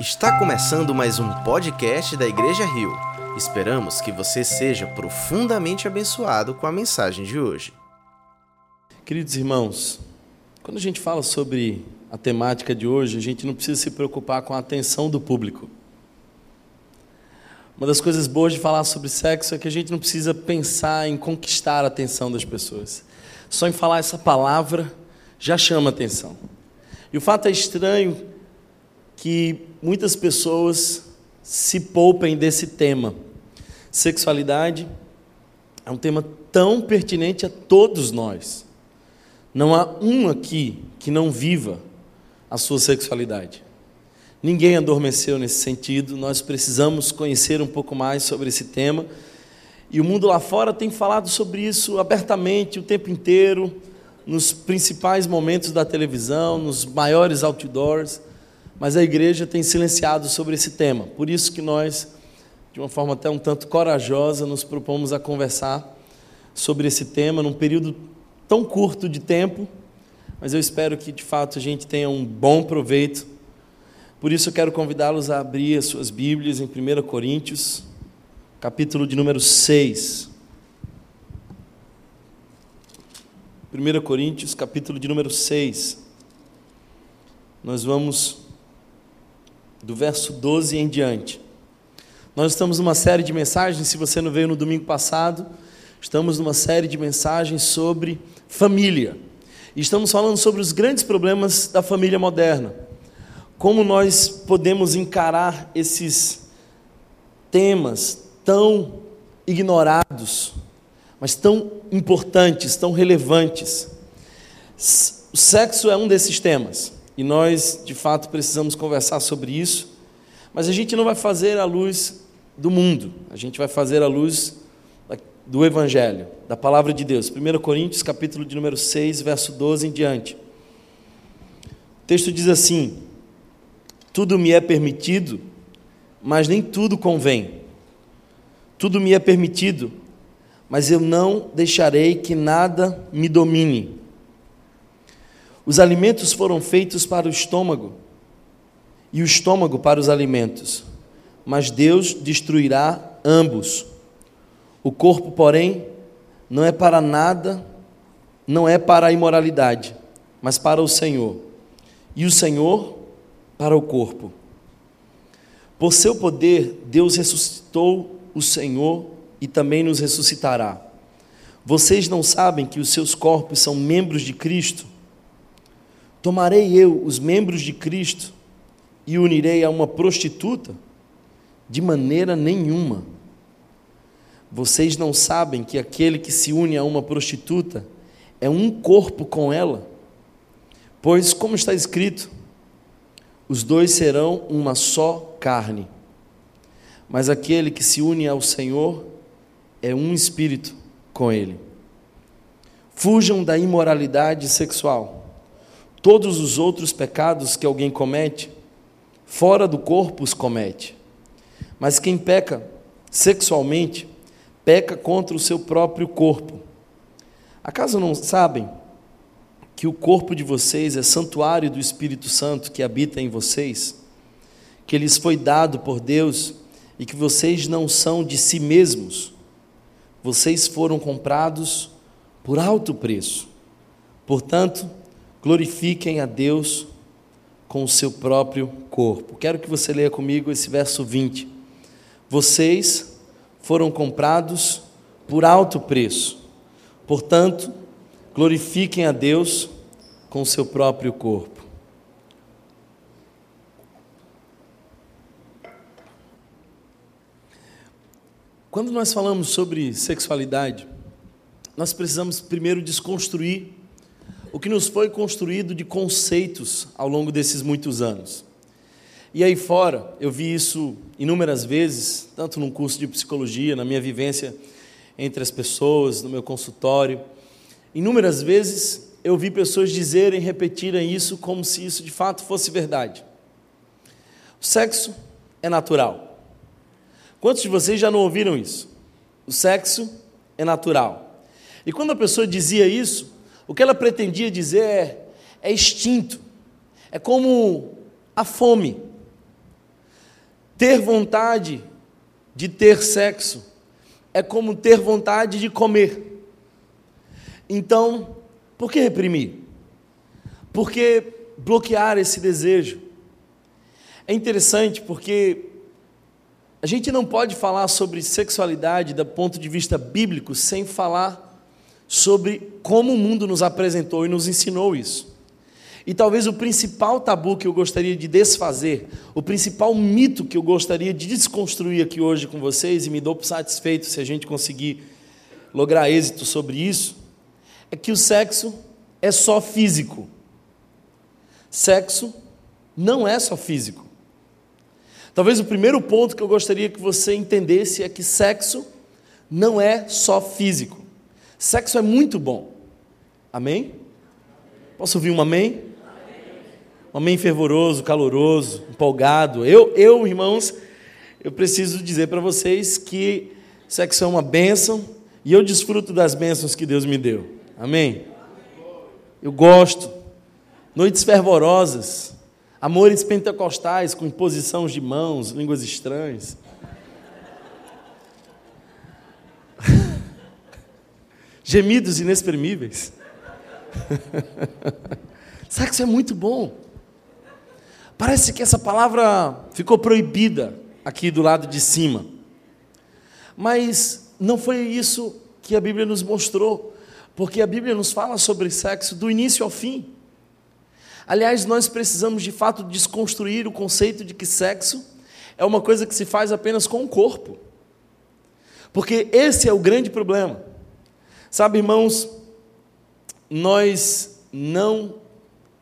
Está começando mais um podcast da Igreja Rio. Esperamos que você seja profundamente abençoado com a mensagem de hoje. Queridos irmãos, quando a gente fala sobre a temática de hoje, a gente não precisa se preocupar com a atenção do público. Uma das coisas boas de falar sobre sexo é que a gente não precisa pensar em conquistar a atenção das pessoas. Só em falar essa palavra já chama atenção. E o fato é estranho que muitas pessoas se poupem desse tema. Sexualidade é um tema tão pertinente a todos nós. Não há um aqui que não viva a sua sexualidade. Ninguém adormeceu nesse sentido, nós precisamos conhecer um pouco mais sobre esse tema. E o mundo lá fora tem falado sobre isso abertamente o tempo inteiro, nos principais momentos da televisão, nos maiores outdoors mas a igreja tem silenciado sobre esse tema. Por isso que nós, de uma forma até um tanto corajosa, nos propomos a conversar sobre esse tema num período tão curto de tempo, mas eu espero que de fato a gente tenha um bom proveito. Por isso eu quero convidá-los a abrir as suas Bíblias em 1 Coríntios, capítulo de número 6. 1 Coríntios, capítulo de número 6. Nós vamos do verso 12 em diante. Nós estamos numa série de mensagens, se você não veio no domingo passado, estamos numa série de mensagens sobre família. E estamos falando sobre os grandes problemas da família moderna. Como nós podemos encarar esses temas tão ignorados, mas tão importantes, tão relevantes. O sexo é um desses temas. E nós, de fato, precisamos conversar sobre isso, mas a gente não vai fazer à luz do mundo, a gente vai fazer à luz do Evangelho, da palavra de Deus. 1 Coríntios, capítulo de número 6, verso 12 em diante. O texto diz assim: Tudo me é permitido, mas nem tudo convém. Tudo me é permitido, mas eu não deixarei que nada me domine. Os alimentos foram feitos para o estômago, e o estômago para os alimentos, mas Deus destruirá ambos. O corpo, porém, não é para nada, não é para a imoralidade, mas para o Senhor, e o Senhor para o corpo. Por seu poder, Deus ressuscitou o Senhor e também nos ressuscitará. Vocês não sabem que os seus corpos são membros de Cristo? Tomarei eu os membros de Cristo e unirei a uma prostituta? De maneira nenhuma. Vocês não sabem que aquele que se une a uma prostituta é um corpo com ela? Pois, como está escrito, os dois serão uma só carne. Mas aquele que se une ao Senhor é um espírito com ele. Fujam da imoralidade sexual Todos os outros pecados que alguém comete, fora do corpo os comete. Mas quem peca sexualmente, peca contra o seu próprio corpo. Acaso não sabem que o corpo de vocês é santuário do Espírito Santo que habita em vocês, que lhes foi dado por Deus e que vocês não são de si mesmos? Vocês foram comprados por alto preço. Portanto, glorifiquem a Deus com o seu próprio corpo. Quero que você leia comigo esse verso 20. Vocês foram comprados por alto preço, portanto, glorifiquem a Deus com o seu próprio corpo. Quando nós falamos sobre sexualidade, nós precisamos primeiro desconstruir o que nos foi construído de conceitos ao longo desses muitos anos. E aí fora, eu vi isso inúmeras vezes, tanto num curso de psicologia, na minha vivência entre as pessoas, no meu consultório. Inúmeras vezes eu vi pessoas dizerem, repetirem isso como se isso de fato fosse verdade. O sexo é natural. Quantos de vocês já não ouviram isso? O sexo é natural. E quando a pessoa dizia isso, o que ela pretendia dizer é, é extinto. É como a fome. Ter vontade de ter sexo é como ter vontade de comer. Então, por que reprimir? Por que bloquear esse desejo? É interessante porque a gente não pode falar sobre sexualidade do ponto de vista bíblico sem falar sobre como o mundo nos apresentou e nos ensinou isso. E talvez o principal tabu que eu gostaria de desfazer, o principal mito que eu gostaria de desconstruir aqui hoje com vocês, e me dou satisfeito se a gente conseguir lograr êxito sobre isso, é que o sexo é só físico. Sexo não é só físico. Talvez o primeiro ponto que eu gostaria que você entendesse é que sexo não é só físico. Sexo é muito bom. Amém? Posso ouvir um amém? Um amém fervoroso, caloroso, empolgado. Eu, eu irmãos, eu preciso dizer para vocês que sexo é uma bênção e eu desfruto das bênçãos que Deus me deu. Amém? Eu gosto. Noites fervorosas, amores pentecostais com imposição de mãos, línguas estranhas. Gemidos inexprimíveis. Sexo é muito bom. Parece que essa palavra ficou proibida aqui do lado de cima. Mas não foi isso que a Bíblia nos mostrou, porque a Bíblia nos fala sobre sexo do início ao fim. Aliás, nós precisamos de fato desconstruir o conceito de que sexo é uma coisa que se faz apenas com o corpo. Porque esse é o grande problema. Sabe, irmãos, nós não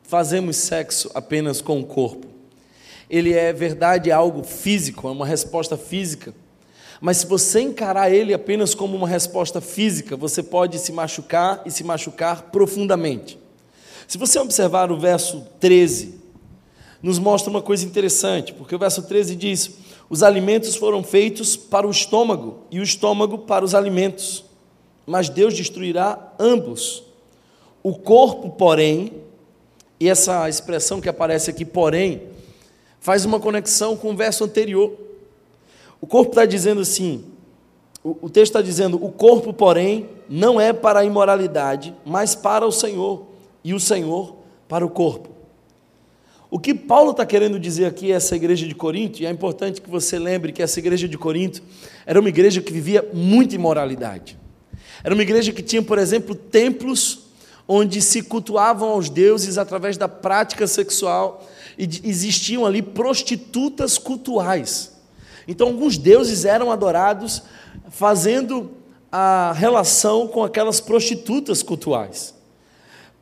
fazemos sexo apenas com o corpo. Ele é verdade, é algo físico, é uma resposta física. Mas se você encarar ele apenas como uma resposta física, você pode se machucar e se machucar profundamente. Se você observar o verso 13, nos mostra uma coisa interessante, porque o verso 13 diz: Os alimentos foram feitos para o estômago, e o estômago para os alimentos mas Deus destruirá ambos. O corpo, porém, e essa expressão que aparece aqui, porém, faz uma conexão com o verso anterior. O corpo está dizendo assim: o, texto está dizendo, o corpo, porém, não é para a imoralidade, mas para o Senhor, e o Senhor para o corpo. O que Paulo está querendo dizer aqui a essa igreja de Corinto, e é importante que você lembre que essa igreja de Corinto era uma igreja que vivia muita imoralidade. Era uma igreja que tinha, por exemplo, templos onde se cultuavam aos deuses através da prática sexual e existiam ali prostitutas cultuais. Então, alguns deuses eram adorados fazendo a relação com aquelas prostitutas cultuais.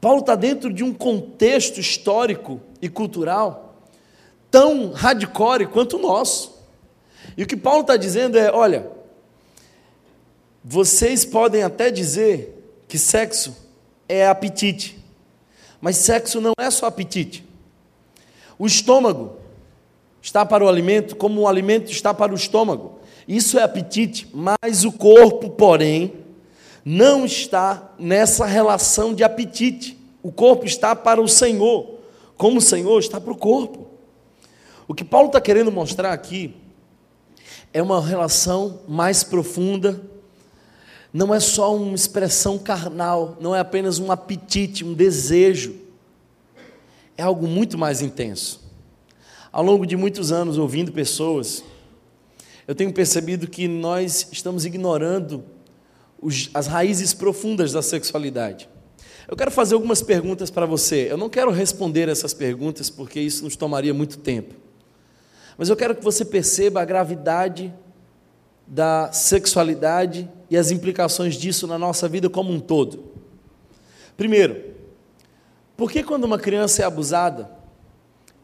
Paulo está dentro de um contexto histórico e cultural tão hardcore quanto o nosso. E o que Paulo está dizendo é: olha, vocês podem até dizer que sexo é apetite, mas sexo não é só apetite. O estômago está para o alimento, como o alimento está para o estômago. Isso é apetite, mas o corpo, porém, não está nessa relação de apetite. O corpo está para o Senhor, como o Senhor está para o corpo. O que Paulo está querendo mostrar aqui é uma relação mais profunda não é só uma expressão carnal, não é apenas um apetite, um desejo. É algo muito mais intenso. Ao longo de muitos anos ouvindo pessoas, eu tenho percebido que nós estamos ignorando os, as raízes profundas da sexualidade. Eu quero fazer algumas perguntas para você. Eu não quero responder essas perguntas porque isso nos tomaria muito tempo. Mas eu quero que você perceba a gravidade da sexualidade e as implicações disso na nossa vida como um todo. Primeiro, por que quando uma criança é abusada,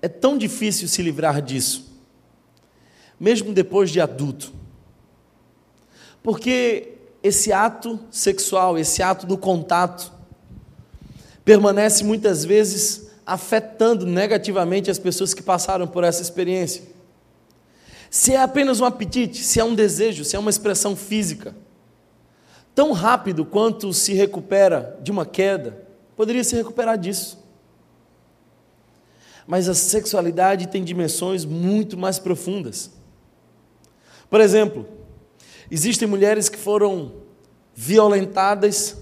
é tão difícil se livrar disso, mesmo depois de adulto? Porque esse ato sexual, esse ato do contato, permanece muitas vezes afetando negativamente as pessoas que passaram por essa experiência. Se é apenas um apetite, se é um desejo, se é uma expressão física, tão rápido quanto se recupera de uma queda, poderia se recuperar disso. Mas a sexualidade tem dimensões muito mais profundas. Por exemplo, existem mulheres que foram violentadas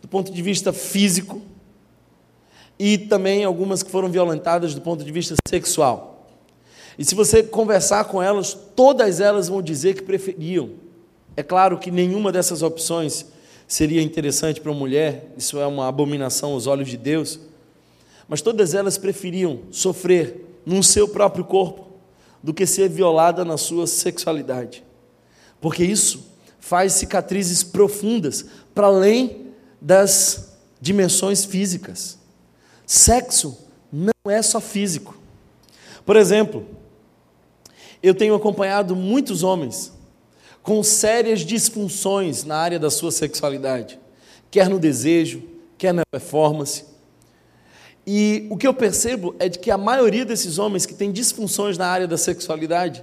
do ponto de vista físico e também algumas que foram violentadas do ponto de vista sexual. E se você conversar com elas, todas elas vão dizer que preferiam. É claro que nenhuma dessas opções seria interessante para uma mulher, isso é uma abominação aos olhos de Deus, mas todas elas preferiam sofrer no seu próprio corpo do que ser violada na sua sexualidade, porque isso faz cicatrizes profundas para além das dimensões físicas. Sexo não é só físico. Por exemplo, eu tenho acompanhado muitos homens com sérias disfunções na área da sua sexualidade, quer no desejo, quer na performance. E o que eu percebo é de que a maioria desses homens que têm disfunções na área da sexualidade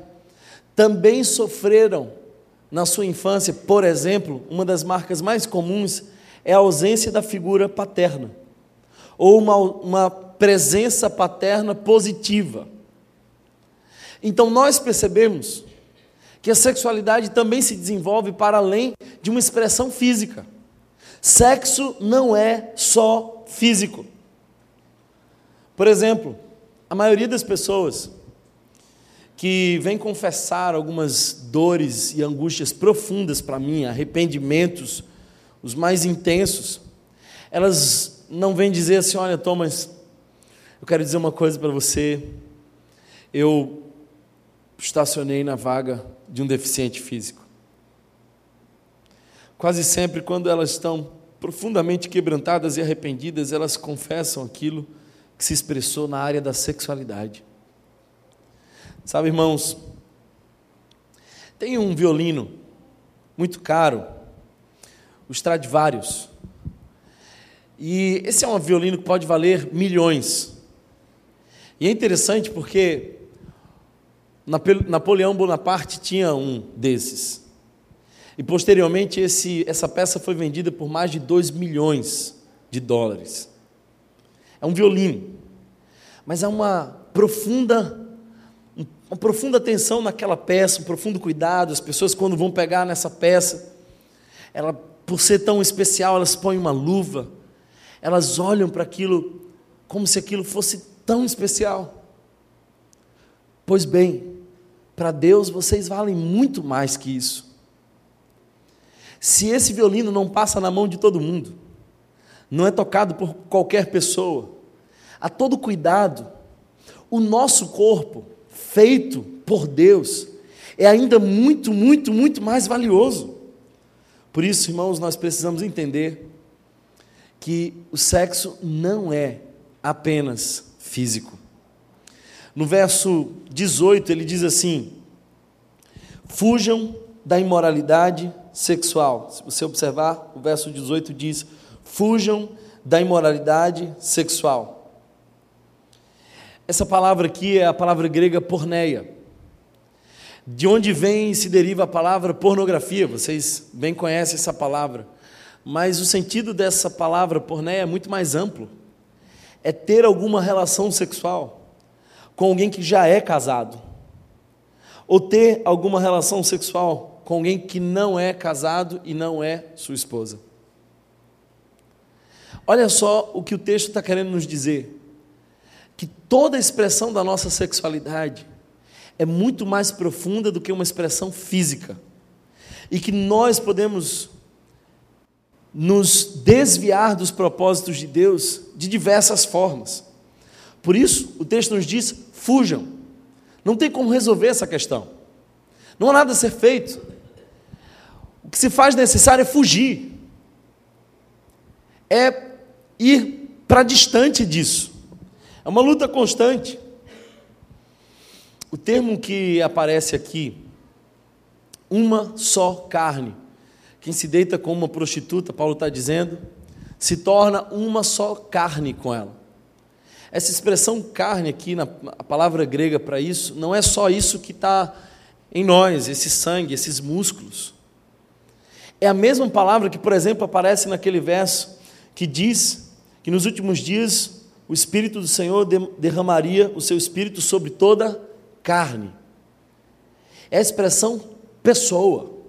também sofreram na sua infância, por exemplo, uma das marcas mais comuns é a ausência da figura paterna, ou uma, uma presença paterna positiva. Então nós percebemos que a sexualidade também se desenvolve para além de uma expressão física. Sexo não é só físico. Por exemplo, a maioria das pessoas que vem confessar algumas dores e angústias profundas para mim, arrependimentos, os mais intensos, elas não vêm dizer assim: olha, Thomas, eu quero dizer uma coisa para você. Eu estacionei na vaga de um deficiente físico. Quase sempre, quando elas estão profundamente quebrantadas e arrependidas, elas confessam aquilo que se expressou na área da sexualidade. Sabe, irmãos, tem um violino muito caro, o Stradivarius. E esse é um violino que pode valer milhões. E é interessante porque Napoleão Bonaparte tinha um desses. E posteriormente esse, essa peça foi vendida por mais de 2 milhões de dólares. É um violino. Mas há uma profunda uma profunda atenção naquela peça, um profundo cuidado. As pessoas quando vão pegar nessa peça, ela por ser tão especial, elas põem uma luva. Elas olham para aquilo como se aquilo fosse tão especial. Pois bem, para Deus vocês valem muito mais que isso. Se esse violino não passa na mão de todo mundo, não é tocado por qualquer pessoa, a todo cuidado, o nosso corpo, feito por Deus, é ainda muito, muito, muito mais valioso. Por isso, irmãos, nós precisamos entender que o sexo não é apenas físico. No verso 18, ele diz assim: Fujam da imoralidade sexual. Se você observar, o verso 18 diz: Fujam da imoralidade sexual. Essa palavra aqui é a palavra grega porneia, de onde vem e se deriva a palavra pornografia. Vocês bem conhecem essa palavra, mas o sentido dessa palavra porneia é muito mais amplo. É ter alguma relação sexual com alguém que já é casado, ou ter alguma relação sexual com alguém que não é casado e não é sua esposa. Olha só o que o texto está querendo nos dizer: que toda expressão da nossa sexualidade é muito mais profunda do que uma expressão física, e que nós podemos nos desviar dos propósitos de Deus de diversas formas. Por isso, o texto nos diz: fujam. Não tem como resolver essa questão. Não há nada a ser feito. O que se faz necessário é fugir. É ir para distante disso. É uma luta constante. O termo que aparece aqui, uma só carne. Quem se deita com uma prostituta, Paulo está dizendo, se torna uma só carne com ela. Essa expressão carne aqui, na, a palavra grega para isso, não é só isso que está em nós, esse sangue, esses músculos. É a mesma palavra que, por exemplo, aparece naquele verso que diz que nos últimos dias o Espírito do Senhor derramaria o seu Espírito sobre toda carne. É a expressão pessoa.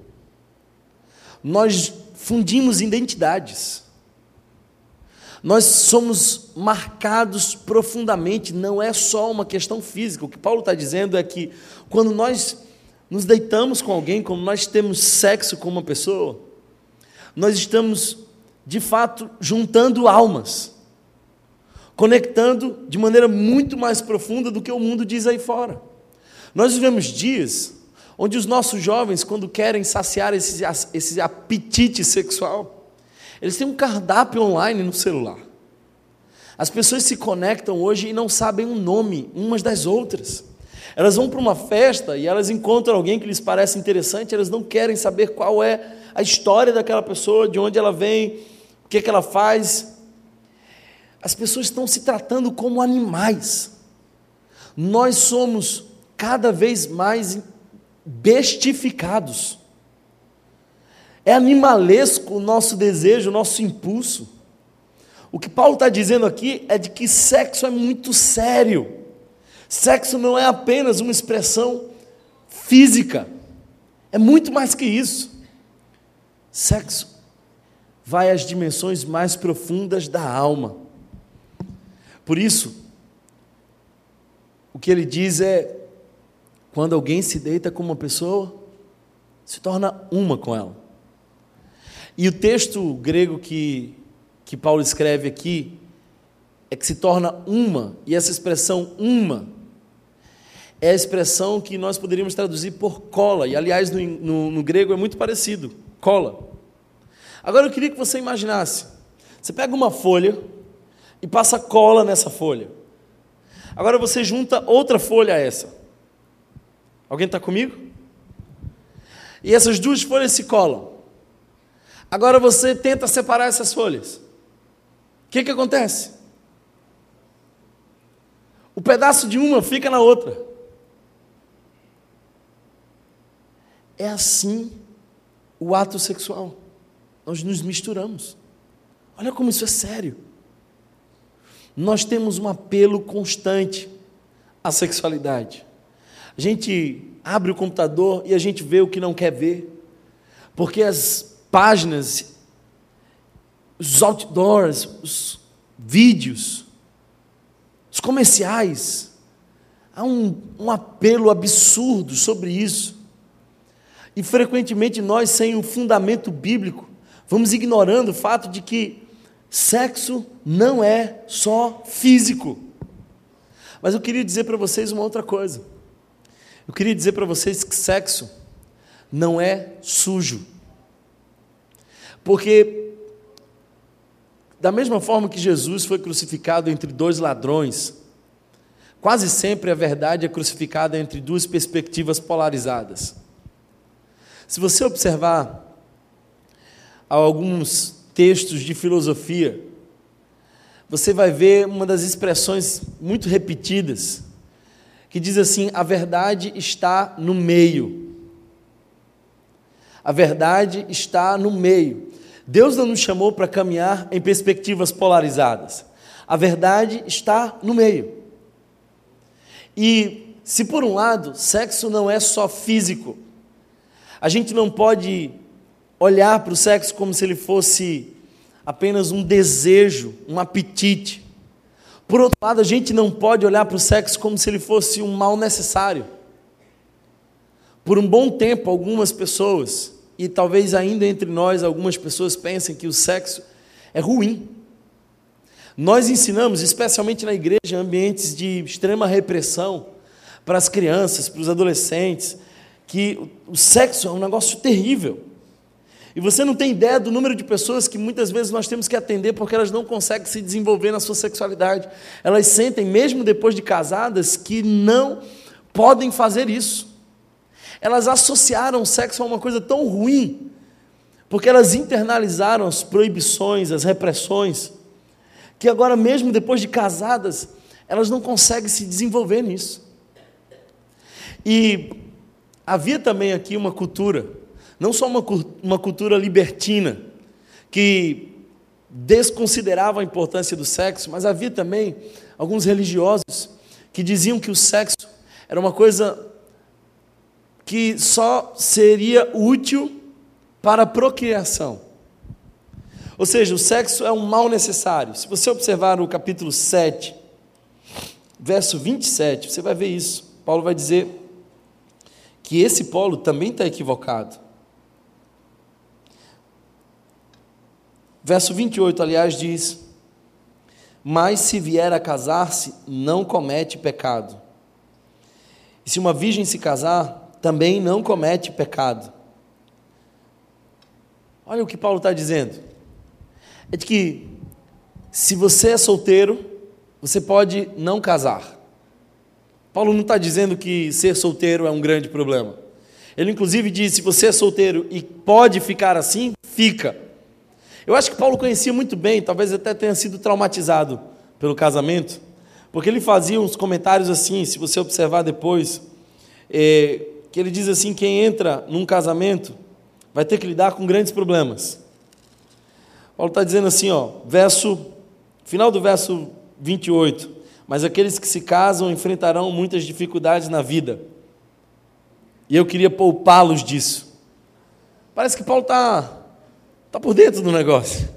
Nós fundimos identidades. Nós somos marcados profundamente, não é só uma questão física. O que Paulo está dizendo é que quando nós nos deitamos com alguém, quando nós temos sexo com uma pessoa, nós estamos, de fato, juntando almas, conectando de maneira muito mais profunda do que o mundo diz aí fora. Nós vivemos dias onde os nossos jovens, quando querem saciar esse, esse apetite sexual, eles têm um cardápio online no celular. As pessoas se conectam hoje e não sabem o nome umas das outras. Elas vão para uma festa e elas encontram alguém que lhes parece interessante, elas não querem saber qual é a história daquela pessoa, de onde ela vem, o que, é que ela faz. As pessoas estão se tratando como animais. Nós somos cada vez mais bestificados. É animalesco o nosso desejo, o nosso impulso. O que Paulo está dizendo aqui é de que sexo é muito sério. Sexo não é apenas uma expressão física, é muito mais que isso. Sexo vai às dimensões mais profundas da alma. Por isso, o que ele diz é: quando alguém se deita com uma pessoa, se torna uma com ela. E o texto grego que, que Paulo escreve aqui é que se torna uma, e essa expressão uma é a expressão que nós poderíamos traduzir por cola, e aliás no, no, no grego é muito parecido cola. Agora eu queria que você imaginasse: você pega uma folha e passa cola nessa folha. Agora você junta outra folha a essa. Alguém está comigo? E essas duas folhas se colam. Agora você tenta separar essas folhas. O que, que acontece? O pedaço de uma fica na outra. É assim o ato sexual. Nós nos misturamos. Olha como isso é sério. Nós temos um apelo constante à sexualidade. A gente abre o computador e a gente vê o que não quer ver, porque as páginas, os outdoors, os vídeos, os comerciais, há um, um apelo absurdo sobre isso. E frequentemente nós, sem um fundamento bíblico, vamos ignorando o fato de que sexo não é só físico. Mas eu queria dizer para vocês uma outra coisa. Eu queria dizer para vocês que sexo não é sujo. Porque, da mesma forma que Jesus foi crucificado entre dois ladrões, quase sempre a verdade é crucificada entre duas perspectivas polarizadas. Se você observar alguns textos de filosofia, você vai ver uma das expressões muito repetidas que diz assim: a verdade está no meio. A verdade está no meio. Deus não nos chamou para caminhar em perspectivas polarizadas. A verdade está no meio. E se por um lado, sexo não é só físico, a gente não pode olhar para o sexo como se ele fosse apenas um desejo, um apetite. Por outro lado, a gente não pode olhar para o sexo como se ele fosse um mal necessário. Por um bom tempo, algumas pessoas, e talvez ainda entre nós algumas pessoas pensem que o sexo é ruim. Nós ensinamos, especialmente na igreja, ambientes de extrema repressão para as crianças, para os adolescentes, que o sexo é um negócio terrível. E você não tem ideia do número de pessoas que muitas vezes nós temos que atender porque elas não conseguem se desenvolver na sua sexualidade. Elas sentem, mesmo depois de casadas, que não podem fazer isso. Elas associaram o sexo a uma coisa tão ruim, porque elas internalizaram as proibições, as repressões, que agora, mesmo depois de casadas, elas não conseguem se desenvolver nisso. E havia também aqui uma cultura não só uma, uma cultura libertina, que desconsiderava a importância do sexo, mas havia também alguns religiosos que diziam que o sexo era uma coisa que só seria útil para a procriação. Ou seja, o sexo é um mal necessário. Se você observar o capítulo 7, verso 27, você vai ver isso. Paulo vai dizer que esse polo também está equivocado. Verso 28, aliás, diz: Mas se vier a casar-se, não comete pecado. E se uma virgem se casar, também não comete pecado. Olha o que Paulo está dizendo. É de que, se você é solteiro, você pode não casar. Paulo não está dizendo que ser solteiro é um grande problema. Ele, inclusive, diz: se você é solteiro e pode ficar assim, fica. Eu acho que Paulo conhecia muito bem, talvez até tenha sido traumatizado pelo casamento, porque ele fazia uns comentários assim, se você observar depois, é, que ele diz assim: quem entra num casamento vai ter que lidar com grandes problemas. Paulo está dizendo assim, ó, verso, final do verso 28, mas aqueles que se casam enfrentarão muitas dificuldades na vida. E eu queria poupá-los disso. Parece que Paulo está Está por dentro do negócio.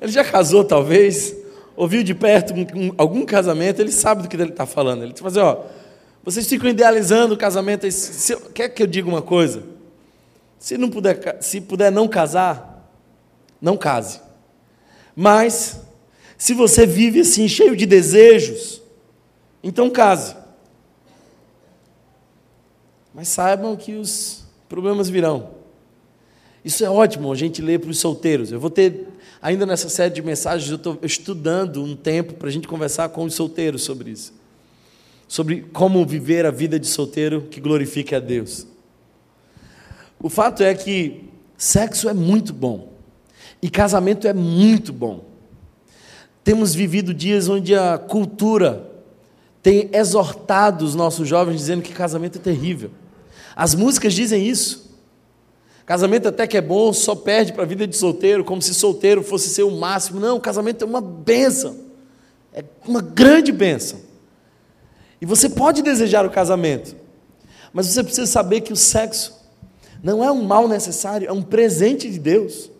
Ele já casou, talvez, ouviu de perto algum casamento, ele sabe do que ele está falando. Ele está dizendo, ó, vocês ficam idealizando o casamento. Se, quer que eu diga uma coisa? Se não puder, se puder não casar, não case. Mas, se você vive assim, cheio de desejos, então case. Mas saibam que os problemas virão. Isso é ótimo a gente ler para os solteiros. Eu vou ter, ainda nessa série de mensagens, eu estou estudando um tempo para a gente conversar com os solteiros sobre isso. Sobre como viver a vida de solteiro que glorifique a Deus. O fato é que sexo é muito bom. E casamento é muito bom. Temos vivido dias onde a cultura tem exortado os nossos jovens dizendo que casamento é terrível. As músicas dizem isso. Casamento até que é bom, só perde para a vida de solteiro, como se solteiro fosse ser o máximo. Não, casamento é uma benção. É uma grande benção. E você pode desejar o casamento, mas você precisa saber que o sexo não é um mal necessário, é um presente de Deus.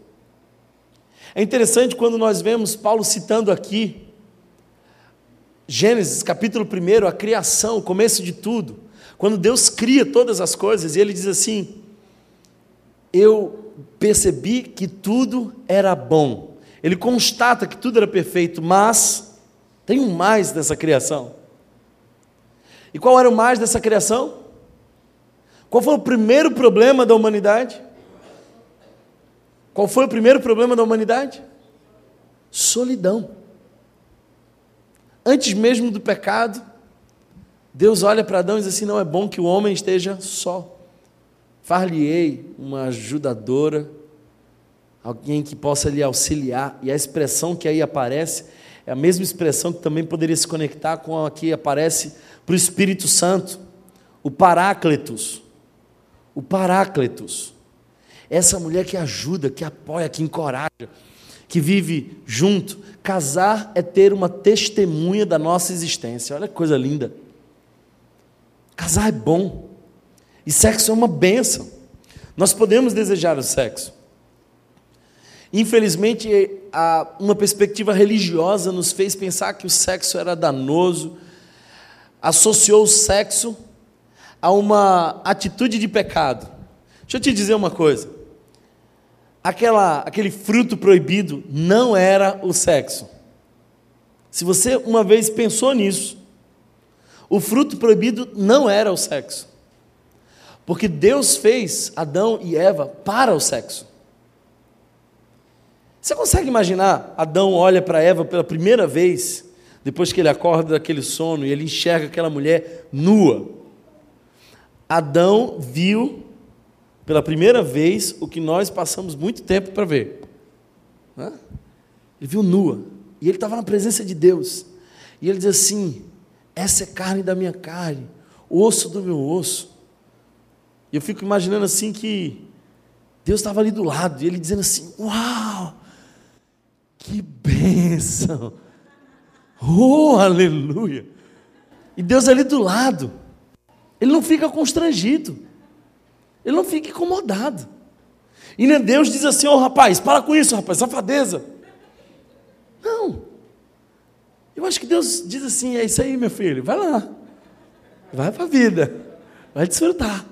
É interessante quando nós vemos Paulo citando aqui Gênesis, capítulo 1, a criação, o começo de tudo. Quando Deus cria todas as coisas, e ele diz assim: eu percebi que tudo era bom. Ele constata que tudo era perfeito, mas tem um mais dessa criação. E qual era o mais dessa criação? Qual foi o primeiro problema da humanidade? Qual foi o primeiro problema da humanidade? Solidão. Antes mesmo do pecado, Deus olha para Adão e diz assim: não é bom que o homem esteja só. Far-lhe-ei uma ajudadora, alguém que possa lhe auxiliar. E a expressão que aí aparece é a mesma expressão que também poderia se conectar com a que aparece para o Espírito Santo, o Paráclitos. O Paráclitos. Essa mulher que ajuda, que apoia, que encoraja, que vive junto. Casar é ter uma testemunha da nossa existência. Olha que coisa linda. Casar é bom. E sexo é uma benção. Nós podemos desejar o sexo. Infelizmente, uma perspectiva religiosa nos fez pensar que o sexo era danoso, associou o sexo a uma atitude de pecado. Deixa eu te dizer uma coisa. Aquela, aquele fruto proibido não era o sexo. Se você uma vez pensou nisso, o fruto proibido não era o sexo. Porque Deus fez Adão e Eva para o sexo. Você consegue imaginar? Adão olha para Eva pela primeira vez, depois que ele acorda daquele sono e ele enxerga aquela mulher nua. Adão viu pela primeira vez o que nós passamos muito tempo para ver. Ele viu nua. E ele estava na presença de Deus. E ele diz assim: Essa é carne da minha carne, osso do meu osso. E eu fico imaginando assim que Deus estava ali do lado, e ele dizendo assim: Uau, que bênção! Oh, aleluia! E Deus ali do lado, ele não fica constrangido. Ele não fica incomodado. E nem Deus diz assim: Ô oh, rapaz, para com isso, rapaz, safadeza. Não. Eu acho que Deus diz assim: é isso aí, meu filho, vai lá. Vai para a vida. Vai desfrutar.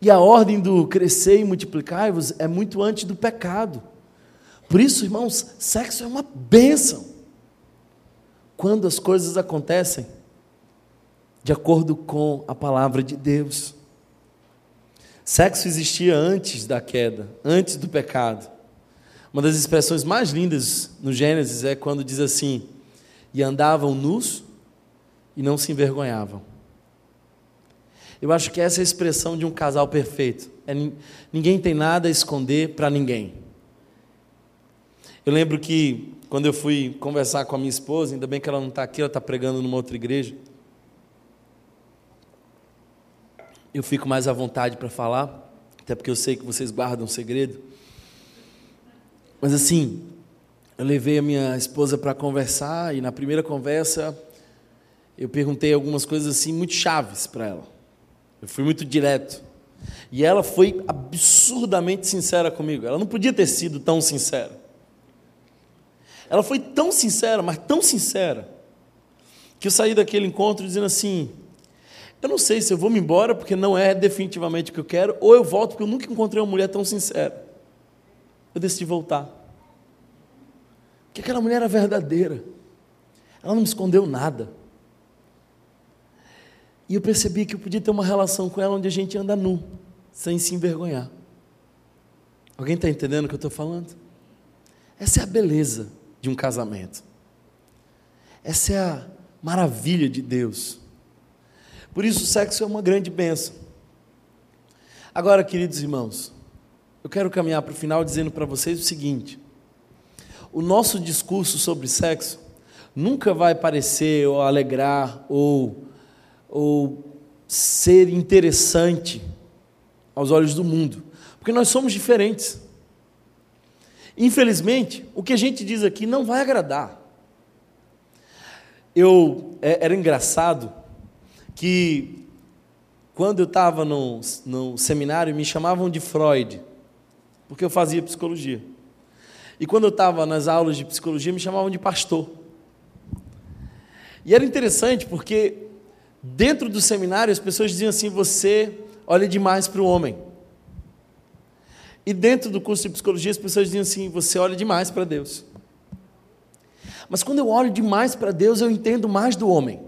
E a ordem do crescer e multiplicar-vos é muito antes do pecado. Por isso, irmãos, sexo é uma bênção. Quando as coisas acontecem de acordo com a palavra de Deus. Sexo existia antes da queda, antes do pecado. Uma das expressões mais lindas no Gênesis é quando diz assim: e andavam nus e não se envergonhavam. Eu acho que essa é a expressão de um casal perfeito. É, ninguém tem nada a esconder para ninguém. Eu lembro que quando eu fui conversar com a minha esposa, ainda bem que ela não está aqui, ela está pregando numa outra igreja. Eu fico mais à vontade para falar, até porque eu sei que vocês guardam segredo. Mas assim, eu levei a minha esposa para conversar e na primeira conversa eu perguntei algumas coisas assim muito chaves para ela. Eu fui muito direto. E ela foi absurdamente sincera comigo. Ela não podia ter sido tão sincera. Ela foi tão sincera, mas tão sincera, que eu saí daquele encontro dizendo assim: eu não sei se eu vou me embora porque não é definitivamente o que eu quero, ou eu volto porque eu nunca encontrei uma mulher tão sincera. Eu decidi voltar. Porque aquela mulher era verdadeira. Ela não me escondeu nada. E eu percebi que eu podia ter uma relação com ela onde a gente anda nu, sem se envergonhar. Alguém está entendendo o que eu estou falando? Essa é a beleza de um casamento. Essa é a maravilha de Deus. Por isso, o sexo é uma grande bênção. Agora, queridos irmãos, eu quero caminhar para o final dizendo para vocês o seguinte: o nosso discurso sobre sexo nunca vai parecer ou alegrar ou ou ser interessante aos olhos do mundo, porque nós somos diferentes. Infelizmente, o que a gente diz aqui não vai agradar. Eu é, era engraçado que quando eu estava no, no seminário me chamavam de Freud, porque eu fazia psicologia. E quando eu estava nas aulas de psicologia me chamavam de pastor. E era interessante porque Dentro do seminário, as pessoas diziam assim: você olha demais para o homem. E dentro do curso de psicologia, as pessoas diziam assim: você olha demais para Deus. Mas quando eu olho demais para Deus, eu entendo mais do homem.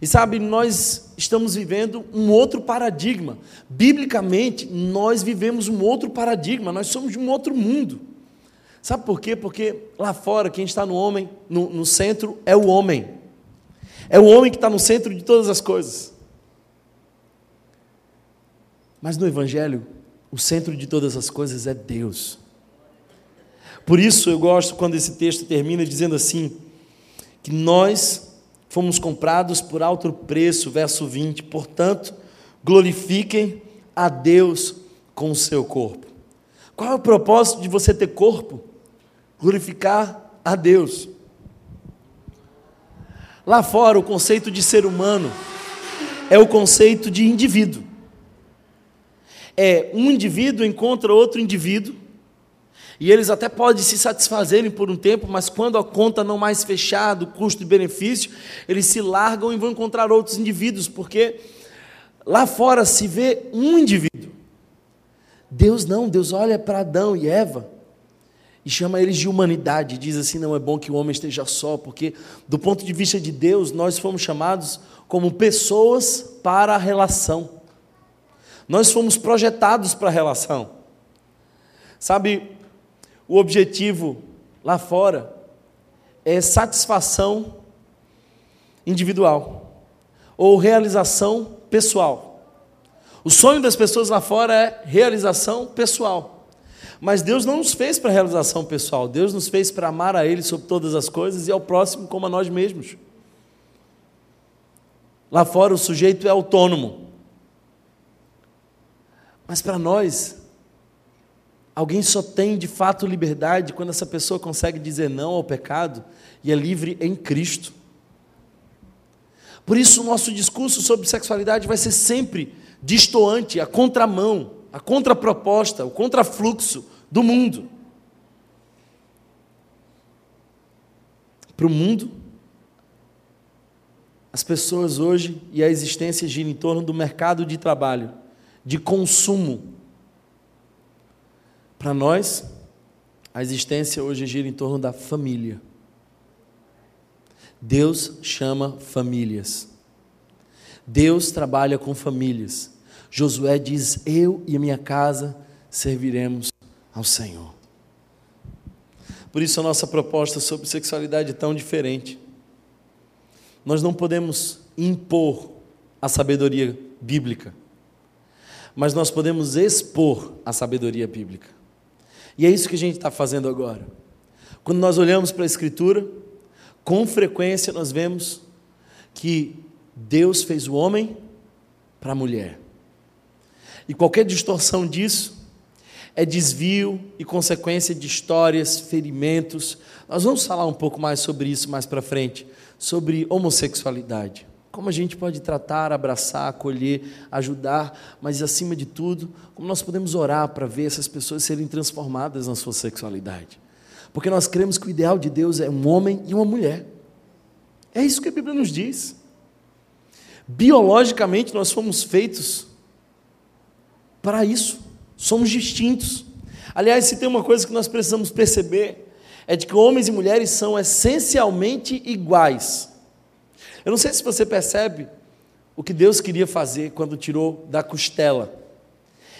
E sabe, nós estamos vivendo um outro paradigma. Biblicamente, nós vivemos um outro paradigma, nós somos de um outro mundo. Sabe por quê? Porque lá fora, quem está no homem, no, no centro, é o homem. É o homem que está no centro de todas as coisas. Mas no Evangelho, o centro de todas as coisas é Deus. Por isso eu gosto quando esse texto termina dizendo assim: que nós fomos comprados por alto preço, verso 20, portanto, glorifiquem a Deus com o seu corpo. Qual é o propósito de você ter corpo? Glorificar a Deus. Lá fora, o conceito de ser humano é o conceito de indivíduo. É um indivíduo encontra outro indivíduo, e eles até podem se satisfazerem por um tempo, mas quando a conta não mais fechada, custo e benefício, eles se largam e vão encontrar outros indivíduos, porque lá fora se vê um indivíduo. Deus não, Deus olha para Adão e Eva e chama eles de humanidade. Diz assim: não é bom que o homem esteja só, porque, do ponto de vista de Deus, nós fomos chamados como pessoas para a relação. Nós fomos projetados para a relação. Sabe, o objetivo lá fora é satisfação individual ou realização pessoal. O sonho das pessoas lá fora é realização pessoal. Mas Deus não nos fez para realização pessoal, Deus nos fez para amar a Ele sobre todas as coisas e ao próximo como a nós mesmos. Lá fora o sujeito é autônomo. Mas para nós, alguém só tem de fato liberdade quando essa pessoa consegue dizer não ao pecado e é livre em Cristo. Por isso, o nosso discurso sobre sexualidade vai ser sempre distoante, a contramão, a contraproposta, o contrafluxo do mundo. Para o mundo, as pessoas hoje e a existência gira em torno do mercado de trabalho, de consumo. Para nós, a existência hoje gira em torno da família. Deus chama famílias. Deus trabalha com famílias. Josué diz: Eu e a minha casa serviremos ao Senhor. Por isso a nossa proposta sobre sexualidade é tão diferente. Nós não podemos impor a sabedoria bíblica, mas nós podemos expor a sabedoria bíblica. E é isso que a gente está fazendo agora. Quando nós olhamos para a Escritura, com frequência nós vemos que Deus fez o homem para a mulher. E qualquer distorção disso é desvio e consequência de histórias, ferimentos. Nós vamos falar um pouco mais sobre isso mais para frente sobre homossexualidade. Como a gente pode tratar, abraçar, acolher, ajudar, mas acima de tudo, como nós podemos orar para ver essas pessoas serem transformadas na sua sexualidade. Porque nós cremos que o ideal de Deus é um homem e uma mulher. É isso que a Bíblia nos diz. Biologicamente nós fomos feitos para isso. Somos distintos. Aliás, se tem uma coisa que nós precisamos perceber, é de que homens e mulheres são essencialmente iguais. Eu não sei se você percebe o que Deus queria fazer quando tirou da costela.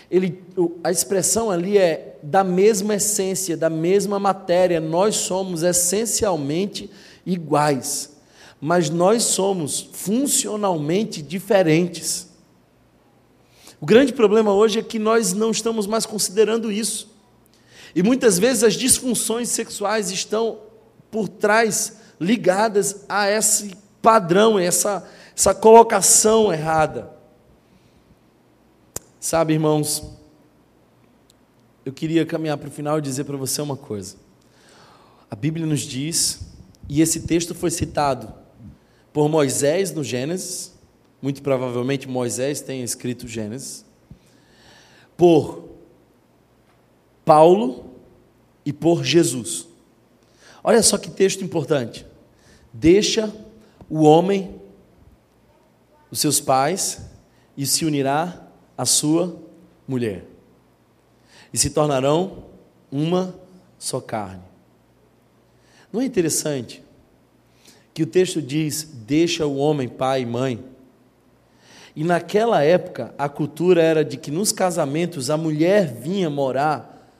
Ele, a expressão ali é da mesma essência, da mesma matéria. Nós somos essencialmente iguais, mas nós somos funcionalmente diferentes. O grande problema hoje é que nós não estamos mais considerando isso. E muitas vezes as disfunções sexuais estão por trás, ligadas a esse padrão, essa, essa colocação errada. Sabe, irmãos, eu queria caminhar para o final e dizer para você uma coisa. A Bíblia nos diz, e esse texto foi citado por Moisés no Gênesis, muito provavelmente Moisés tenha escrito Gênesis, por Paulo e por Jesus. Olha só que texto importante. Deixa o homem os seus pais e se unirá à sua mulher. E se tornarão uma só carne. Não é interessante que o texto diz: deixa o homem pai e mãe. E naquela época, a cultura era de que nos casamentos a mulher vinha morar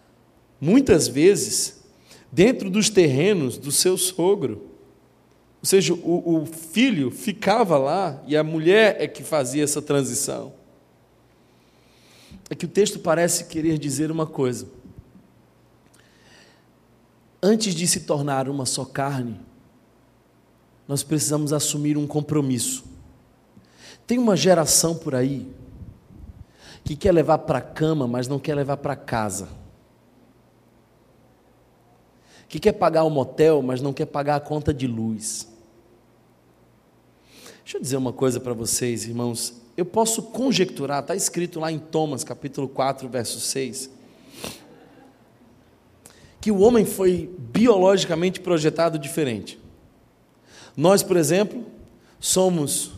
muitas vezes, dentro dos terrenos do seu sogro. Ou seja, o, o, filho ficava lá e a mulher é que fazia essa transição. É que o texto parece querer dizer uma coisa. Antes de se tornar uma só carne, nós precisamos assumir um compromisso. Tem uma geração por aí que quer levar para a cama, mas não quer levar para casa que quer pagar o um motel, mas não quer pagar a conta de luz. Deixa eu dizer uma coisa para vocês, irmãos. Eu posso conjecturar, está escrito lá em Thomas, capítulo 4, verso 6, que o homem foi biologicamente projetado diferente. Nós, por exemplo, somos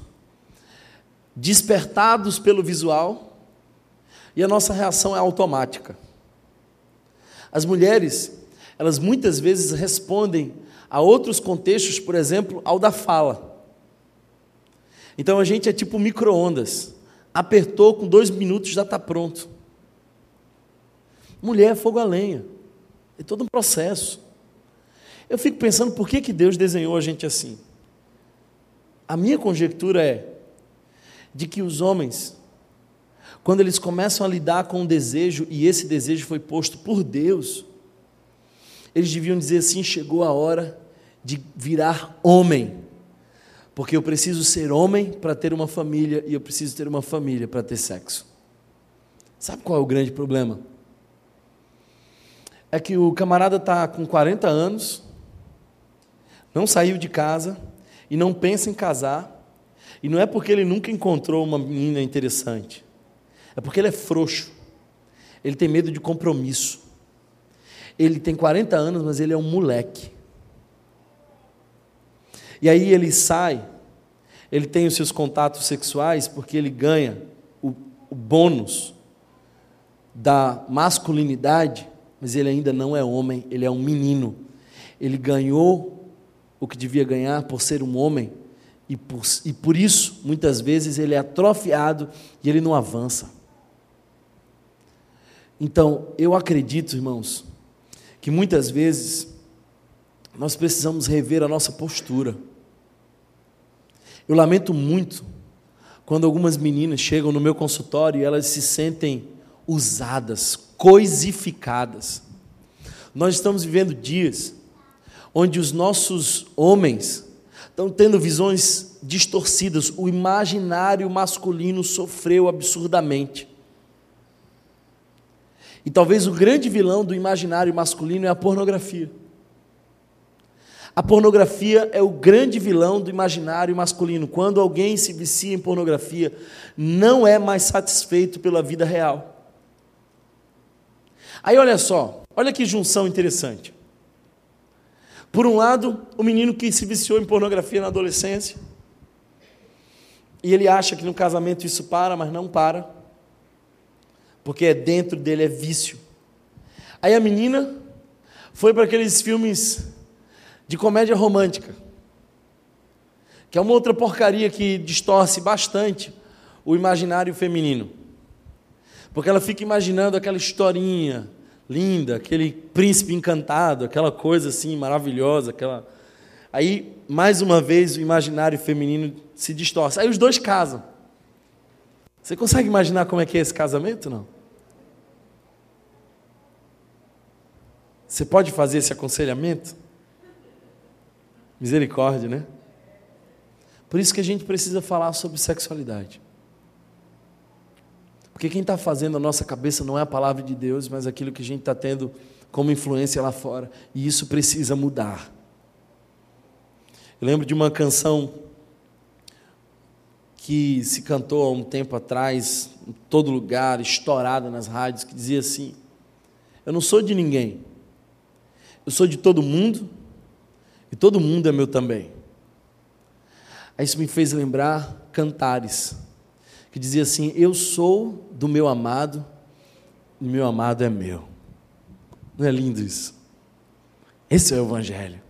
despertados pelo visual e a nossa reação é automática. As mulheres elas muitas vezes respondem a outros contextos, por exemplo, ao da fala. Então a gente é tipo micro-ondas. Apertou, com dois minutos já está pronto. Mulher é fogo a lenha. É todo um processo. Eu fico pensando por que, que Deus desenhou a gente assim. A minha conjectura é de que os homens, quando eles começam a lidar com um desejo, e esse desejo foi posto por Deus, eles deviam dizer assim: chegou a hora de virar homem, porque eu preciso ser homem para ter uma família e eu preciso ter uma família para ter sexo. Sabe qual é o grande problema? É que o camarada está com 40 anos, não saiu de casa e não pensa em casar, E não é porque ele nunca encontrou uma menina interessante. É porque ele é frouxo. Ele tem medo de compromisso. Ele tem 40 anos, mas ele é um moleque. E aí ele sai, ele tem os seus contatos sexuais porque ele ganha o, o bônus da masculinidade, mas ele ainda não é homem, ele é um menino. Ele ganhou o que devia ganhar por ser um homem, e por, e por isso, muitas vezes, ele é atrofiado e ele não avança. Então, eu acredito, irmãos, que muitas vezes nós precisamos rever a nossa postura. Eu lamento muito quando algumas meninas chegam no meu consultório e elas se sentem usadas, coisificadas. Nós estamos vivendo dias onde os nossos homens estão tendo visões distorcidas, o imaginário masculino sofreu absurdamente. E talvez o grande vilão do imaginário masculino é a pornografia. A pornografia é o grande vilão do imaginário masculino. Quando alguém se vicia em pornografia, não é mais satisfeito pela vida real. Aí olha só, olha que junção interessante. Por um lado, o menino que se viciou em pornografia na adolescência, e ele acha que no casamento isso para, mas não para, porque é dentro dele é vício. Aí a menina foi para aqueles filmes de comédia romântica, que é uma outra porcaria que distorce bastante o imaginário feminino. Porque ela fica imaginando aquela historinha linda, aquele príncipe encantado, aquela coisa assim maravilhosa, aquela Aí, mais uma vez, o imaginário feminino se distorce. Aí os dois casam. Você consegue imaginar como é que é esse casamento, não? Você pode fazer esse aconselhamento? Misericórdia, né? Por isso que a gente precisa falar sobre sexualidade. Porque quem está fazendo a nossa cabeça não é a palavra de Deus, mas aquilo que a gente está tendo como influência lá fora. E isso precisa mudar. Eu lembro de uma canção que se cantou há um tempo atrás, em todo lugar, estourada nas rádios, que dizia assim: Eu não sou de ninguém, eu sou de todo mundo e todo mundo é meu também. Aí isso me fez lembrar Cantares, que dizia assim: Eu sou do meu amado e meu amado é meu. Não é lindo isso? Esse é o Evangelho.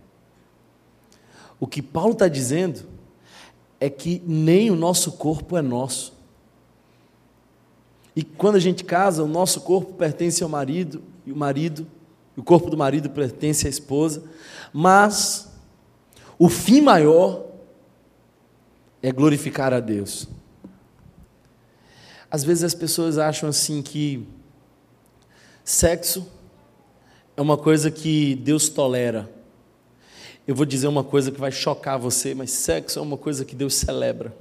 O que Paulo está dizendo é que nem o nosso corpo é nosso. E quando a gente casa, o nosso corpo pertence ao marido, e o marido, o corpo do marido pertence à esposa, mas o fim maior é glorificar a Deus. Às vezes as pessoas acham assim que sexo é uma coisa que Deus tolera. Eu vou dizer uma coisa que vai chocar você, mas sexo é uma coisa que Deus celebra.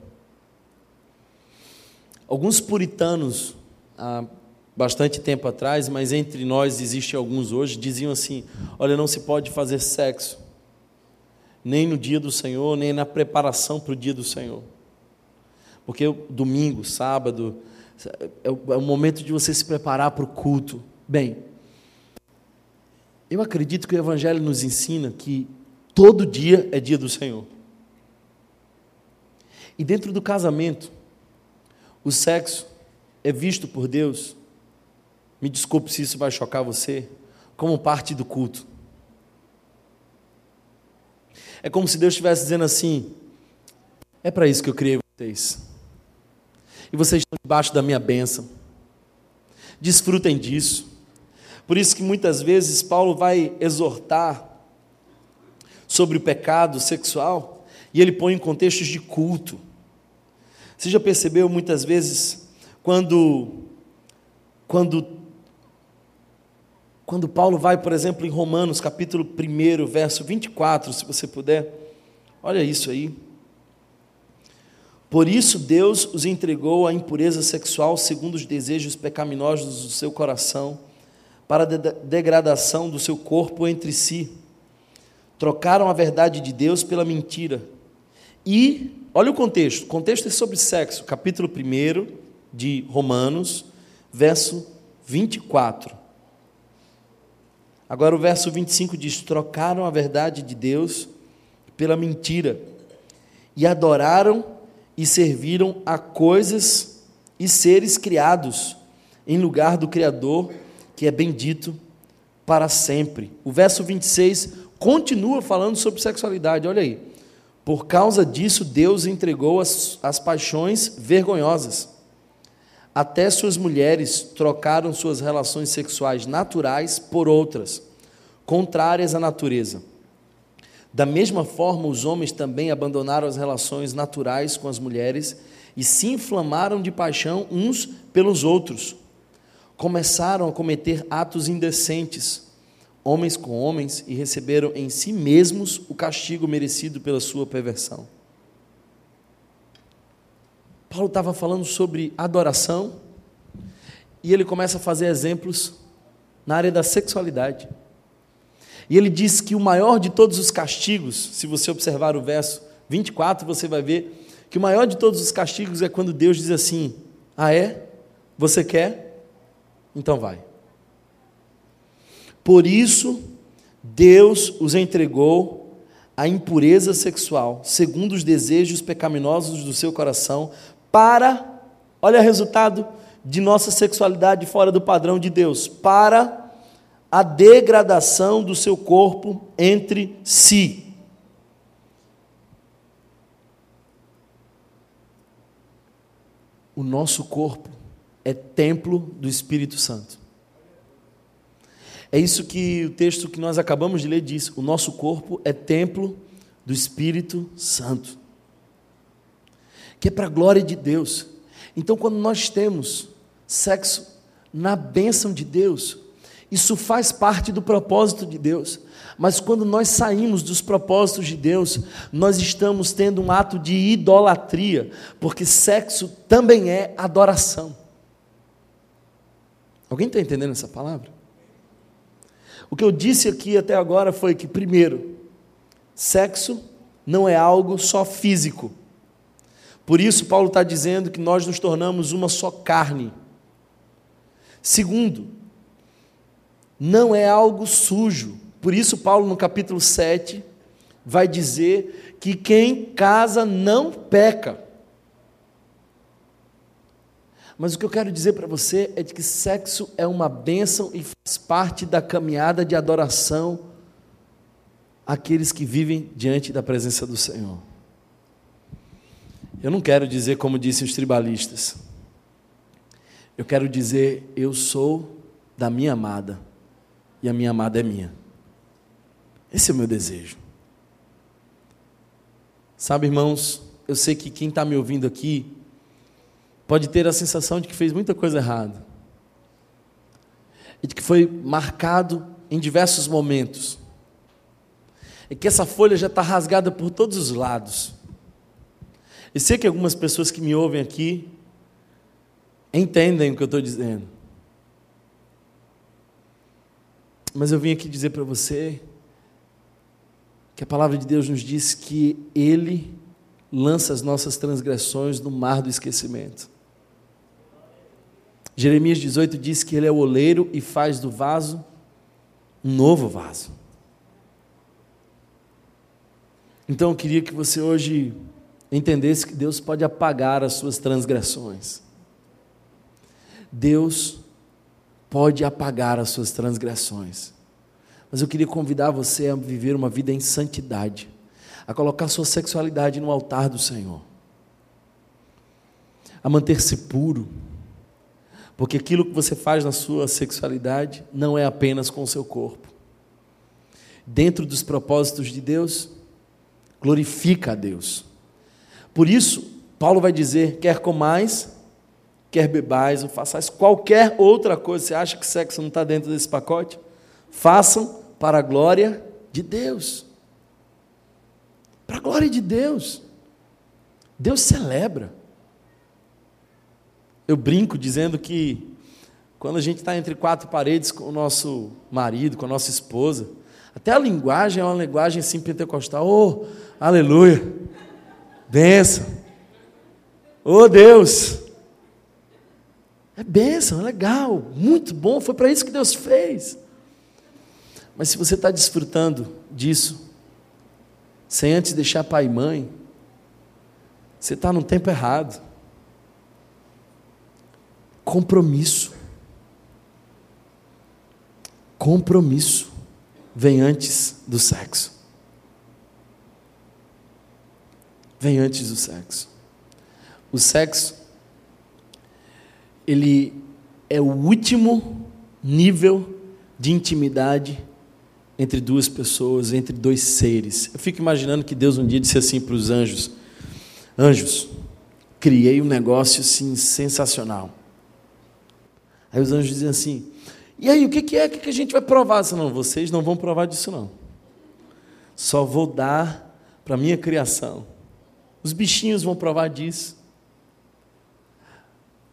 Alguns puritanos, há bastante tempo atrás, mas entre nós existem alguns hoje, diziam assim: olha, não se pode fazer sexo, nem no dia do Senhor, nem na preparação para o dia do Senhor. Porque domingo, sábado, é o é momento de você se preparar para o culto. Bem, eu acredito que o Evangelho nos ensina que Todo dia é dia do Senhor. E dentro do casamento, o sexo é visto por Deus, me desculpe se isso vai chocar você, como parte do culto. É como se Deus estivesse dizendo assim: é para isso que eu criei vocês. E vocês estão debaixo da minha bênção. Desfrutem disso. Por isso que muitas vezes Paulo vai exortar sobre o pecado sexual e ele põe em contextos de culto. Você já percebeu muitas vezes quando quando quando Paulo vai, por exemplo, em Romanos, capítulo 1, verso 24, se você puder. Olha isso aí. Por isso Deus os entregou à impureza sexual segundo os desejos pecaminosos do seu coração, para a degradação do seu corpo entre si Trocaram a verdade de Deus pela mentira. E, Olha o contexto. O contexto é sobre sexo, capítulo 1 de Romanos, verso 24. Agora o verso 25 diz: Trocaram a verdade de Deus pela mentira, e adoraram e serviram a coisas e seres criados, em lugar do Criador, que é bendito para sempre. O verso 26 continua falando sobre sexualidade, olha aí. Por causa disso, Deus entregou as, as paixões vergonhosas. Até suas mulheres trocaram suas relações sexuais naturais por outras, contrárias à natureza. Da mesma forma, os homens também abandonaram as relações naturais com as mulheres e se inflamaram de paixão uns pelos outros. Começaram a cometer atos indecentes, homens com homens, e receberam em si mesmos o castigo merecido pela sua perversão. Paulo estava falando sobre adoração e ele começa a fazer exemplos na área da sexualidade. E ele diz que o maior de todos os castigos, se você observar o verso 24, você vai ver que o maior de todos os castigos é quando Deus diz assim: Ah, é? Você quer? Então vai. Por isso, Deus os entregou à impureza sexual, segundo os desejos pecaminosos do seu coração, para, olha o resultado de nossa sexualidade fora do padrão de Deus, para a degradação do seu corpo entre si. O nosso corpo é templo do Espírito Santo. É isso que o texto que nós acabamos de ler diz: o nosso corpo é templo do Espírito Santo, que é para a glória de Deus. Então, quando nós temos sexo na bênção de Deus, isso faz parte do propósito de Deus. Mas quando nós saímos dos propósitos de Deus, nós estamos tendo um ato de idolatria, porque sexo também é adoração. Alguém está entendendo essa palavra? O que eu disse aqui até agora foi que, primeiro, sexo não é algo só físico. Por isso, Paulo está dizendo que nós nos tornamos uma só carne. Segundo, não é algo sujo. Por isso, Paulo, no capítulo 7, vai dizer que quem casa não peca. Mas o que eu quero dizer para você é de que sexo é uma bênção e faz parte da caminhada de adoração àqueles que vivem diante da presença do Senhor. Eu não quero dizer como disse os tribalistas. Eu quero dizer, eu sou da minha amada e a minha amada é minha. Esse é o meu desejo. Sabe, irmãos, eu sei que quem está me ouvindo aqui pode ter a sensação de que fez muita coisa errada, e de que foi marcado em diversos momentos, e que essa folha já está rasgada por todos os lados. E sei que algumas pessoas que me ouvem aqui entendem o que eu estou dizendo. Mas eu vim aqui dizer para você que a palavra de Deus nos diz que Ele lança as nossas transgressões no mar do esquecimento. Jeremias 18 diz que Ele é o oleiro e faz do vaso um novo vaso. Então eu queria que você hoje entendesse que Deus pode apagar as suas transgressões. Deus pode apagar as suas transgressões. Mas eu queria convidar você a viver uma vida em santidade, a colocar sua sexualidade no altar do Senhor, a manter-se puro, porque aquilo que você faz na sua sexualidade não é apenas com o seu corpo. Dentro dos propósitos de Deus, glorifica a Deus. Por isso, Paulo vai dizer: quer comais, quer bebais ou façais qualquer outra coisa. Você acha que sexo não está dentro desse pacote? Façam para a glória de Deus. Para a glória de Deus. Deus celebra. Eu brinco dizendo que quando a gente está entre quatro paredes com o nosso marido, com a nossa esposa, até a linguagem é uma linguagem assim pentecostal. Oh, aleluia! Benção. Oh Deus. É bênção, é legal, muito bom, foi para isso que Deus fez. Mas se você está desfrutando disso, sem antes deixar pai e mãe, você está no tempo errado. Compromisso. Compromisso vem antes do sexo. Vem antes do sexo. O sexo, ele é o último nível de intimidade entre duas pessoas, entre dois seres. Eu fico imaginando que Deus um dia disse assim para os anjos: Anjos, criei um negócio assim sensacional. Aí os anjos dizem assim: E aí, o que é que a gente vai provar? Disse, não, vocês não vão provar disso, não. Só vou dar para a minha criação. Os bichinhos vão provar disso.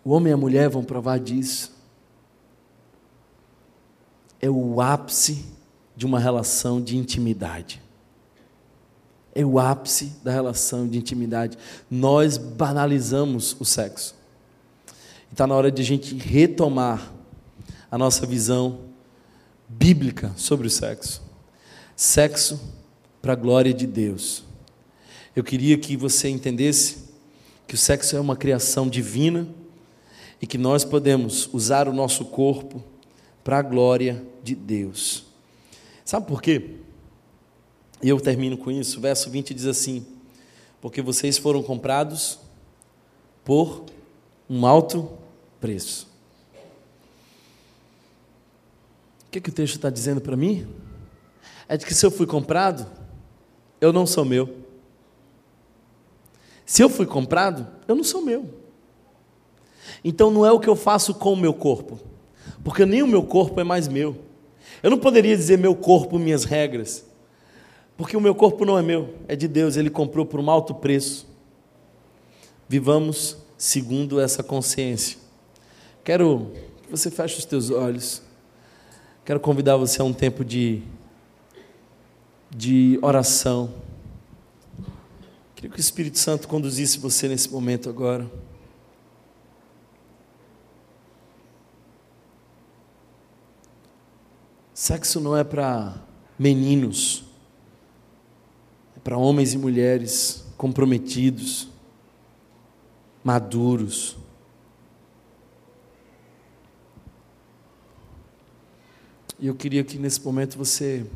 O homem e a mulher vão provar disso. É o ápice de uma relação de intimidade. É o ápice da relação de intimidade. Nós banalizamos o sexo. Está na hora de a gente retomar a nossa visão bíblica sobre o sexo. Sexo para a glória de Deus. Eu queria que você entendesse que o sexo é uma criação divina e que nós podemos usar o nosso corpo para a glória de Deus. Sabe por quê? E eu termino com isso. O verso 20 diz assim: Porque vocês foram comprados por um alto preço. O que, que o texto está dizendo para mim? É de que se eu fui comprado, eu não sou meu. Se eu fui comprado, eu não sou meu. Então não é o que eu faço com o meu corpo, porque nem o meu corpo é mais meu. Eu não poderia dizer meu corpo, minhas regras, porque o meu corpo não é meu, é de Deus, ele comprou por um alto preço. Vivamos segundo essa consciência. Quero que você feche os teus olhos. Quero convidar você a um tempo de, de oração. Queria que o Espírito Santo conduzisse você nesse momento agora. Sexo não é para meninos, é para homens e mulheres comprometidos, maduros. E eu queria que nesse momento você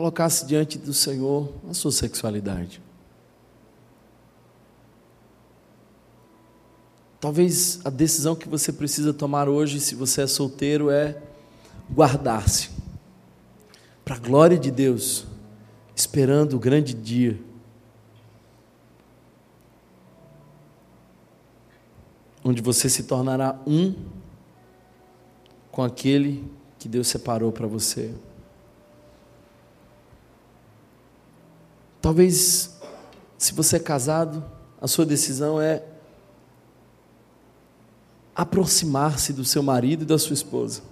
colocasse diante do Senhor a sua sexualidade. Talvez a decisão que você precisa tomar hoje, se você é solteiro, é guardar-se para a glória de Deus, esperando o grande dia. Onde você se tornará um com aquele que Deus separou para você. Talvez, se você é casado, a sua decisão é aproximar-se do seu marido e da sua esposa.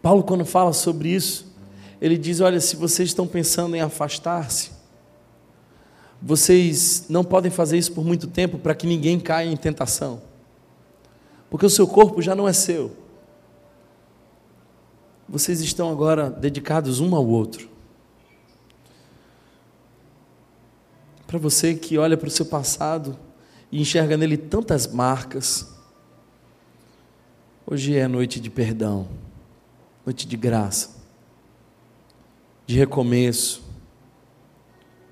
Paulo, quando fala sobre isso, ele diz: Olha, se vocês estão pensando em afastar-se, vocês não podem fazer isso por muito tempo para que ninguém caia em tentação, porque o seu corpo já não é seu. Vocês estão agora dedicados um ao outro. Para você que olha para o seu passado e enxerga nele tantas marcas, hoje é noite de perdão, noite de graça, de recomeço.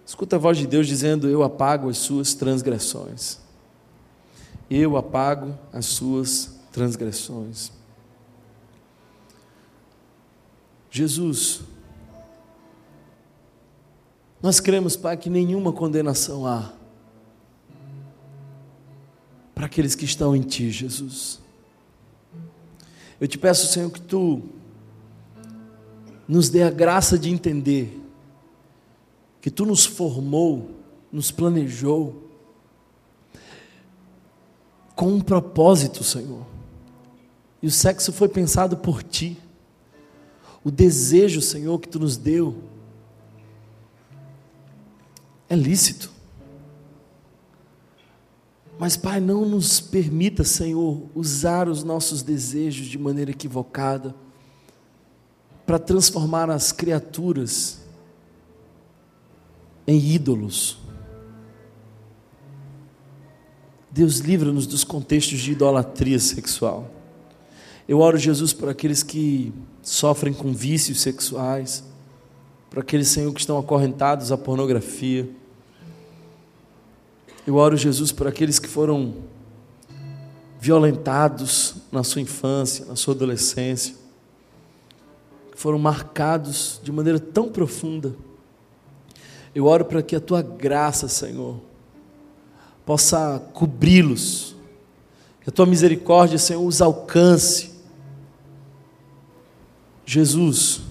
Escuta a voz de Deus dizendo: Eu apago as suas transgressões. Eu apago as suas transgressões. Jesus, nós cremos, Pai, que nenhuma condenação há para aqueles que estão em Ti, Jesus. Eu te peço, Senhor, que Tu nos dê a graça de entender que Tu nos formou, nos planejou, com um propósito, Senhor. E o sexo foi pensado por Ti. O desejo, Senhor, que Tu nos deu É lícito. Mas, Pai, não nos permita, Senhor, usar os nossos desejos de maneira equivocada para transformar as criaturas em ídolos. Deus livra-nos dos contextos de idolatria sexual. Eu oro, Jesus, por aqueles que sofrem com vícios sexuais, por aqueles, Senhor, que estão acorrentados à pornografia. Eu oro, Jesus, por aqueles que foram violentados na sua infância, na sua adolescência, que foram marcados de maneira tão profunda. Eu oro para que a tua graça, Senhor, possa cobri-los, que a tua misericórdia, Senhor, os alcance. Jesus,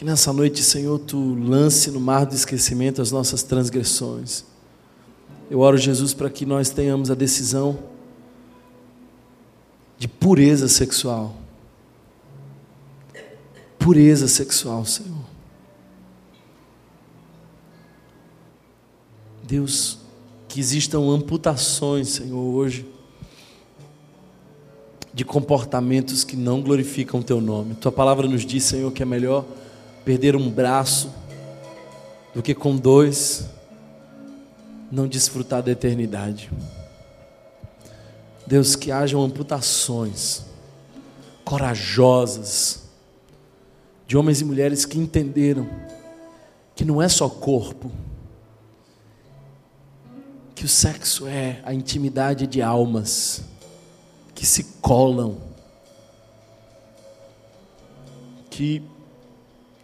que nessa noite, Senhor, tu lance no mar do esquecimento as nossas transgressões. Eu oro, Jesus, para que nós tenhamos a decisão de pureza sexual. Pureza sexual, Senhor. Deus, que existam amputações, Senhor, hoje, de comportamentos que não glorificam o Teu nome. Tua palavra nos diz, Senhor, que é melhor perder um braço do que com dois não desfrutar da eternidade. Deus, que hajam amputações corajosas de homens e mulheres que entenderam que não é só corpo, que o sexo é a intimidade de almas que se colam, que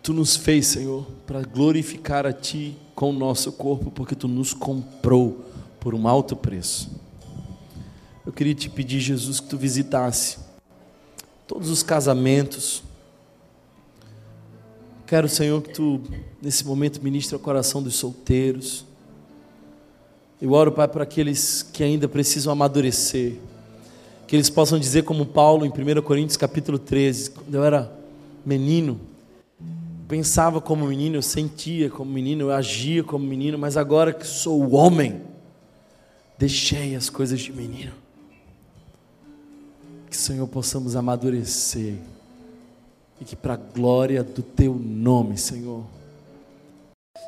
tu nos fez, Senhor, para glorificar a Ti com o nosso corpo, porque tu nos comprou por um alto preço. Eu queria te pedir, Jesus, que tu visitasse todos os casamentos. Quero, Senhor, que tu, nesse momento, ministre o coração dos solteiros eu oro, Pai, para aqueles que ainda precisam amadurecer, que eles possam dizer como Paulo em 1 Coríntios capítulo 13, quando eu era menino, pensava como menino, eu sentia como menino, eu agia como menino, mas agora que sou homem, deixei as coisas de menino. Que, Senhor, possamos amadurecer e que para a glória do Teu nome, Senhor,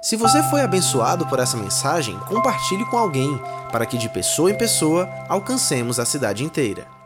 se você foi abençoado por essa mensagem, compartilhe com alguém, para que de pessoa em pessoa alcancemos a cidade inteira.